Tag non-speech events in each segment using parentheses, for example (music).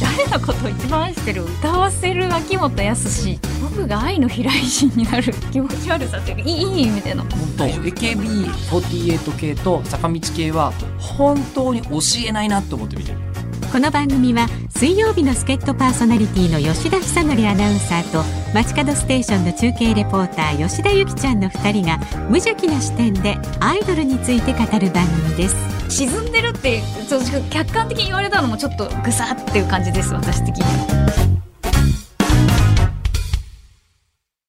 誰のことを一番愛してる歌わせる秋元康僕が愛の飛来神になる気持ち悪さっていういい意味での。本当 AKB48 系と坂道系は本当に教えないなと思って見てる。この番組は水曜日の助っ人パーソナリティの吉田久典アナウンサーと街角ステーションの中継レポーター吉田由紀ちゃんの2人が無邪気な視点でアイドルについて語る番組です。沈んでるってそう客観的に言われたのもちょっとグサっていう感じです私的に。は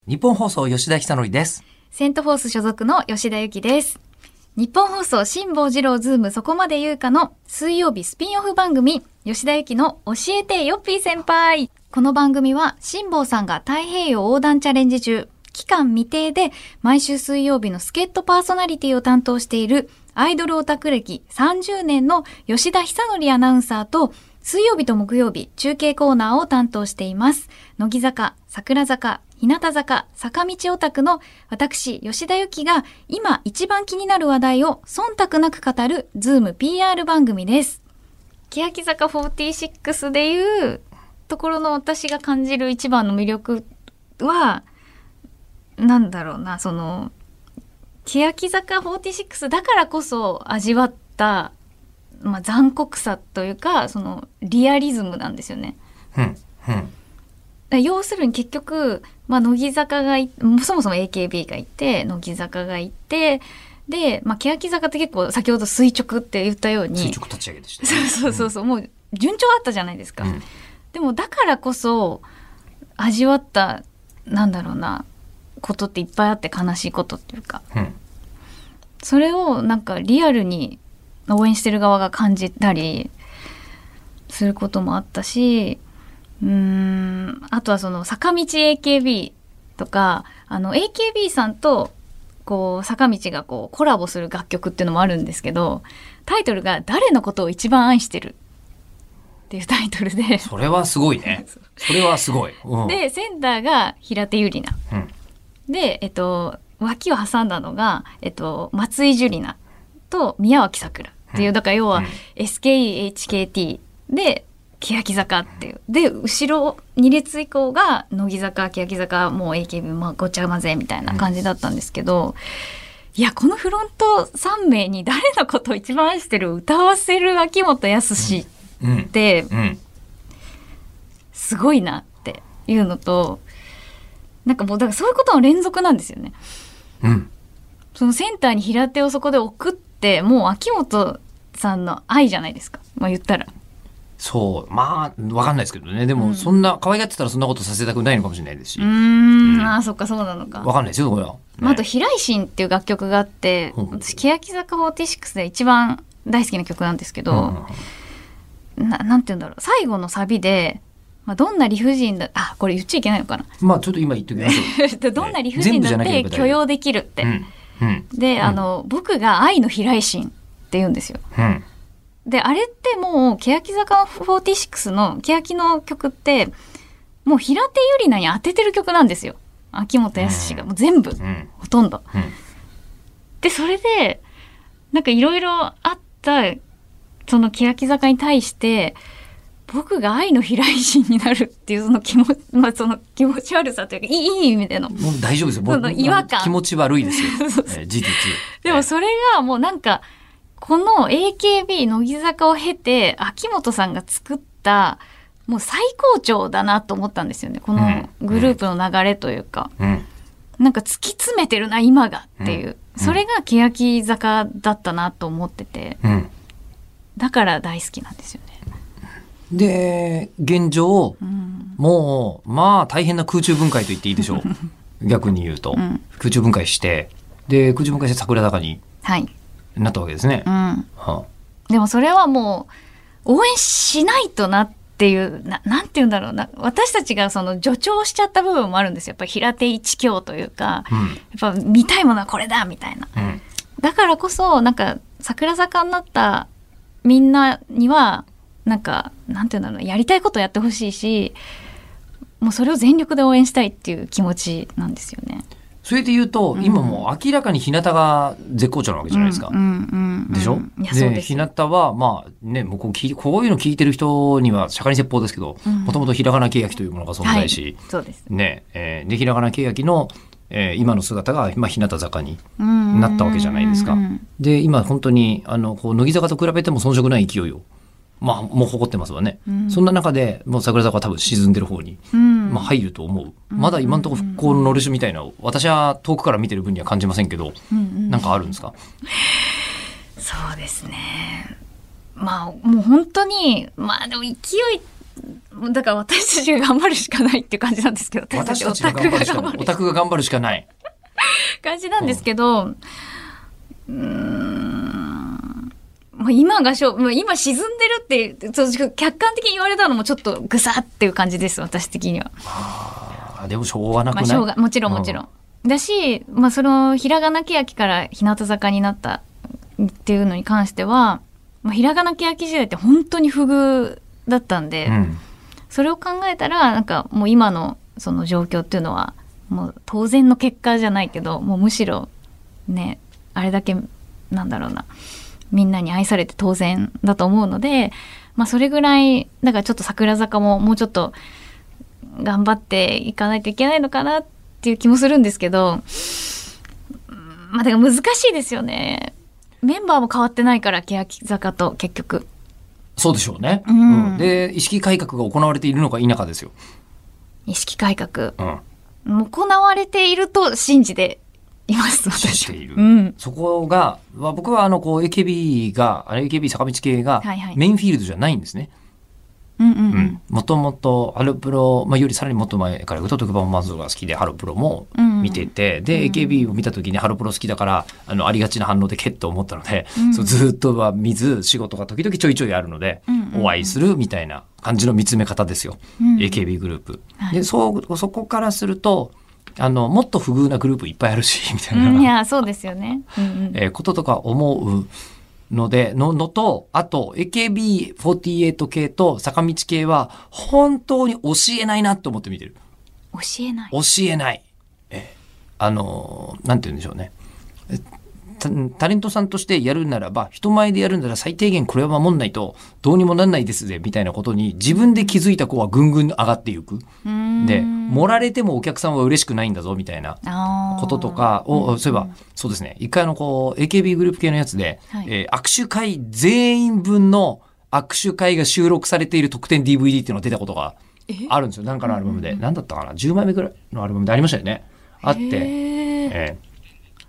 ニッポン放送吉田尚記です。セントフォース所属の吉田悠希です。ニッポン放送辛坊治郎ズームそこまで言うかの水曜日スピンオフ番組吉田悠希の教えてよっぴー先輩この番組は辛坊さんが太平洋横断チャレンジ中期間未定で毎週水曜日の助っ人パーソナリティを担当しているアイドルオタク歴30年の吉田久典アナウンサーと水曜日と木曜日中継コーナーを担当しています。乃木坂、桜坂、日向坂、坂道オタクの私、吉田由紀が今一番気になる話題を忖度なく語るズーム PR 番組です。欅坂46でいうところの私が感じる一番の魅力は、なんだろうな、その、欅坂46だからこそ味わった、まあ、残酷さというか、その、リアリズムなんですよね。うんうん。だ要するに結局、まあ、乃木坂がいそもそも AKB がいて乃木坂がいてで、まあ、欅坂って結構先ほど垂直って言ったように垂直立ち上げでしたそうそうそうそう、もう順調だったじゃないですか、うんでもだからこそ味わったなんだろうなことっていっぱいあって悲しいことっていうか。うん。それをなんかリアルに応援してる側が感じたりすることもあったしうーんあとはその坂道 AKB とかあの AKB さんとこう坂道がこうコラボする楽曲っていうのもあるんですけどタイトルが「誰のことを一番愛してる」っていうタイトルで。それはすごいね。それはすごい、うん、でセンターが平手友梨奈。うん。で、えっと、脇を挟んだのが、えっと、松井樹里奈と宮脇さくらっていう、うん。だから要はうん。SKEHKT で、欅坂っていう。で、後ろ2列以降が乃木坂、欅坂、もう AKB、まあごちゃ混ぜみたいな感じだったんですけど、いや、このフロント3名に誰のことを一番愛してる歌わせる秋元康っうん。て、うん。すごいなっていうのと、なんかもう、だからそういうことの連続なんですよね。うん。そのセンターに平手をそこで置くって、もう秋元さんの愛じゃないですか。まあ言ったら。そう。まあわかんないですけどね。でも、うん。そんな可愛がってたらそんなことさせたくないのかもしれないですし。うん。ん、ああ、そっか、そうなのか。わかんないですよこれは、ねまあ、あと、飛来神っていう楽曲があって、ほうほう私、欅坂46で一番大好きな曲なんですけど、ななんて言うんだろう、最後のサビで、まあ、どんな理不尽だ、あ、これ言っちゃいけないのかな。まあちょっと今言っときましょ (laughs) どんな理不尽だって許容できるって。ううん。うん。で、うん。あの、僕が愛の飛来神って言うんですよ。うん。で、あれってもう、欅坂46の、欅の曲って、もう平手友梨奈に当ててる曲なんですよ。秋元康が、もう全部、うん。ほとんど。うん。で、それで、なんかいろいろあった、その欅坂に対して、僕が愛の飛来神になるっていうその気持ち、まあその気持ち悪さというか、いい意味での。もう大丈夫ですよ。もうその違和感気持ち悪いですよ。(laughs) えー事実。でもそれがもうなんか、この AKB 乃木坂を経て、秋元さんが作った、もう最高潮だなと思ったんですよね。このグループの流れというか。うん。なんか突き詰めてるな、今がっていう。うんそれが欅坂だったなと思ってて、うん。だから大好きなんですよね。で、現状、うん。もう、まあ大変な空中分解と言っていいでしょう。(laughs) 逆に言うと。うん空中分解して、で、空中分解して桜坂にはい。なったわけですねう。ん。はでもそれはもう、応援しないとなっていう、ななんて言うんだろうな。私たちがその助長しちゃった部分もあるんですよ。やっぱり平手一強というか、あうん。やっぱ見たいものはこれだみたいな。うん。だからこそ、なんか、桜坂になったみんなには、なんか、なんて言うんだろうな、やりたいことやってほしいし、もうそれを全力で応援したいっていう気持ちなんですよね。それで言うと、今もう明らかに日向が絶好調なわけじゃないですか。うんうんうんでしょ？です日向は、まあね、もうこうこういうの聞いてる人には釈迦に説法ですけど、うんもともとひらがなけやきというものが存在し、そうです。ね、えーで、ひらがなけやきの、えー今の姿が、まあ、日向坂に。ななったわけじゃないですかで、今本当に、あの、こう、乃木坂と比べても遜色ない勢いを、まあ、もう誇ってますわね。うんそんな中で、もう桜坂は多分沈んでる方に、うんまあ、入ると思う。まだ今のところ復興ののるしみたいな、私は遠くから見てる分には感じませんけど、うんうんなんかあるんですか？そうですね。まあ、もう本当に、まあでも勢い、だから私たちが頑張るしかないっていう感じなんですけど、(laughs) 私たちが頑張るしかない。オタクが頑張るしかない。感じなんですけど、うーん、もう今が勝負、もう今沈んでるって、客観的に言われたのもちょっとぐさっていう感じです、私的には。あでもしょうがなくまあ、ない、しょうが、もちろんもちろん。だし、まあ、その、ひらがなけやきから日向坂になったっていうのに関しては、まあ、ひらがなけやき時代って本当に不遇だったんで、うん。それを考えたら、なんかもう今のその状況っていうのは、もう当然の結果じゃないけど、もうむしろ、ね、あれだけ、なんだろうな、みんなに愛されて当然だと思うので、まあそれぐらい、だからちょっと桜坂ももうちょっと頑張っていかないといけないのかなっていう気もするんですけど、まあだから難しいですよね。メンバーも変わってないから、欅坂と結局。そうでしょうね。うんうんで、意識改革が行われているのか否かですよ。意識改革。うん。行われていると信じています、私している。うん。そこが、まあ僕はあの、こう、AKB が、あれ AKB 坂道系がはいはいメインフィールドじゃないんですね。うんうんううんん。もともと、ハロプロ、まあ、よりさらにもっと前から、歌と特番マンズが好きで、ハロプロもうん見てて、で、AKB を見た時にハロプロ好きだから、あの、ありがちな反応でけっと思ったので、うんそうずっとは見ず、仕事が時々ちょいちょいあるので、うんうんうんお会いするみたいな感じの見つめ方ですよ。うん AKB グループ。はいで、そう、そこからすると、あの、もっと不遇なグループいっぱいあるし、みたいな。うん。いや、そうですよね。うんうん。えーこととか思うので、の、のと、あと、AKB48 系と坂道系は、本当に教えないなって思って見てる。教えない。教えない。えーあのーなんて言うんでしょうね。タレントさんとしてやるならば、人前でやるなら最低限これは守んないと、どうにもなんないですぜ、みたいなことに、自分で気づいた子はぐんぐん上がっていく。で、盛られてもお客さんは嬉しくないんだぞ、みたいな。こととかを、そういえば、そうですね。一回の、こう、AKB グループ系のやつで、はいえー握手会全員分の握手会が収録されている特典 DVD っていうのが出たことがあるんですよ。なんかのアルバムで。なんだったかな ?10 枚目ぐらいのアルバムでありましたよね。あって。えー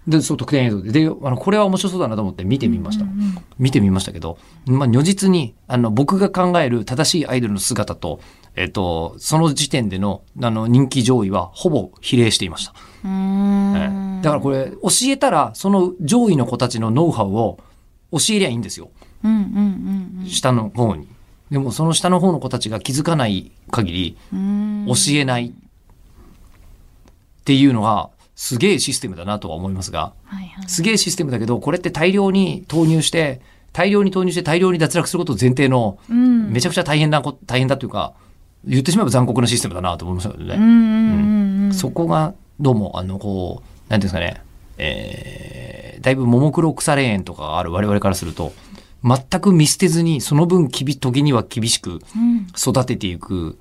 で、そう、特典映像で。で、あの、これは面白そうだなと思って見てみました。うんうん見てみましたけど、まあ、如実に、あの、僕が考える正しいアイドルの姿と、えっ、と、その時点での、あの、人気上位は、ほぼ比例していました。ええだからこれ、教えたら、その上位の子たちのノウハウを教えりゃいいんですよ。うんうんうん下の方に。でも、その下の方の子たちが気づかない限り、うん。う教えないっていうのは、すげえシステムだなとは思いますが、はいはい。すげえシステムだけど、これって大量に投入して、大量に投入して大量に脱落することを前提の、うん。めちゃくちゃ大変なこ、大変だというか、言ってしまえば残酷なシステムだなと思いましたけどね。そこが、どうも、あの、こう、なんていうんですかね、えー、だいぶ、ももクロ腐れ縁とかがある我々からすると、全く見捨てずに、その分、きび、時には厳しくうん。育てていく、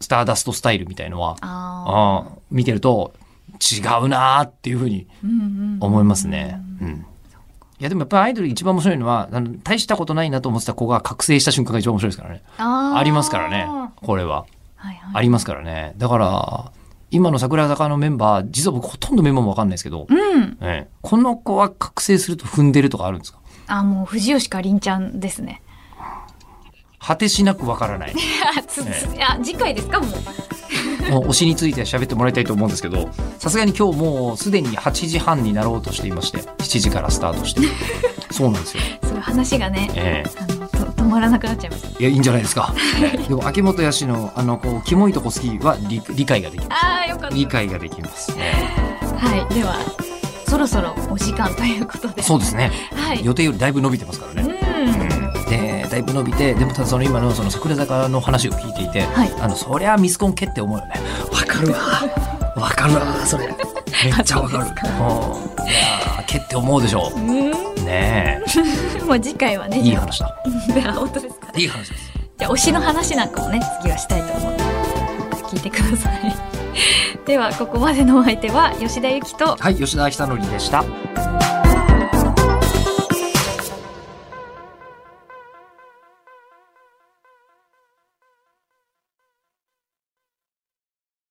スターダストスタイルみたいのは、ああー見てると、違うなーっていうふうにあ。うんうん。思いますね。うん。いや、でもやっぱりアイドル一番面白いのは、あの大したことないなと思ってた子が覚醒した瞬間が一番面白いですからね。ありますからね、これは。はいはい。ありますからね。だから、今の桜坂のメンバー、実は僕ほとんどメンバーもわかんないですけど、うん。ええこの子は覚醒すると踏んでるとかあるんですか？あ、もう藤吉かりんちゃんですね。果てしなくわからない。(laughs) いや、次回ですかもう。もう推しについて喋ってもらいたいと思うんですけど、さすがに今日もうすでに8時半になろうとしていまして、7時からスタートして。そうなんですよ。そう話がね、えあの、と止まらなくなっちゃいます。えいや、いいんじゃないですか。ええでも、秋元康の、あの、こう、キモいとこ好きは理理解ができます。ああ、よかった。理解ができます。えはい、では、そろそろお時間ということで。えそうですね。はい。予定よりだいぶ伸びてますからね。伸びてでもただその今のその桜坂の話を聞いていて、はい。あのそりゃミスコン蹴って思うよね。わかるわ。わかるわそれ。めっちゃわかる。ういやー、けって思うでしょう。ねん (laughs) もう次回はね。え、いい話だ。(laughs) 本当ですか？いい話です。じゃあ推しの話なんかもね次はしたいと思うので聞いてください。(laughs) ではここまでのお相手は吉田由紀とはい、吉田久典でした。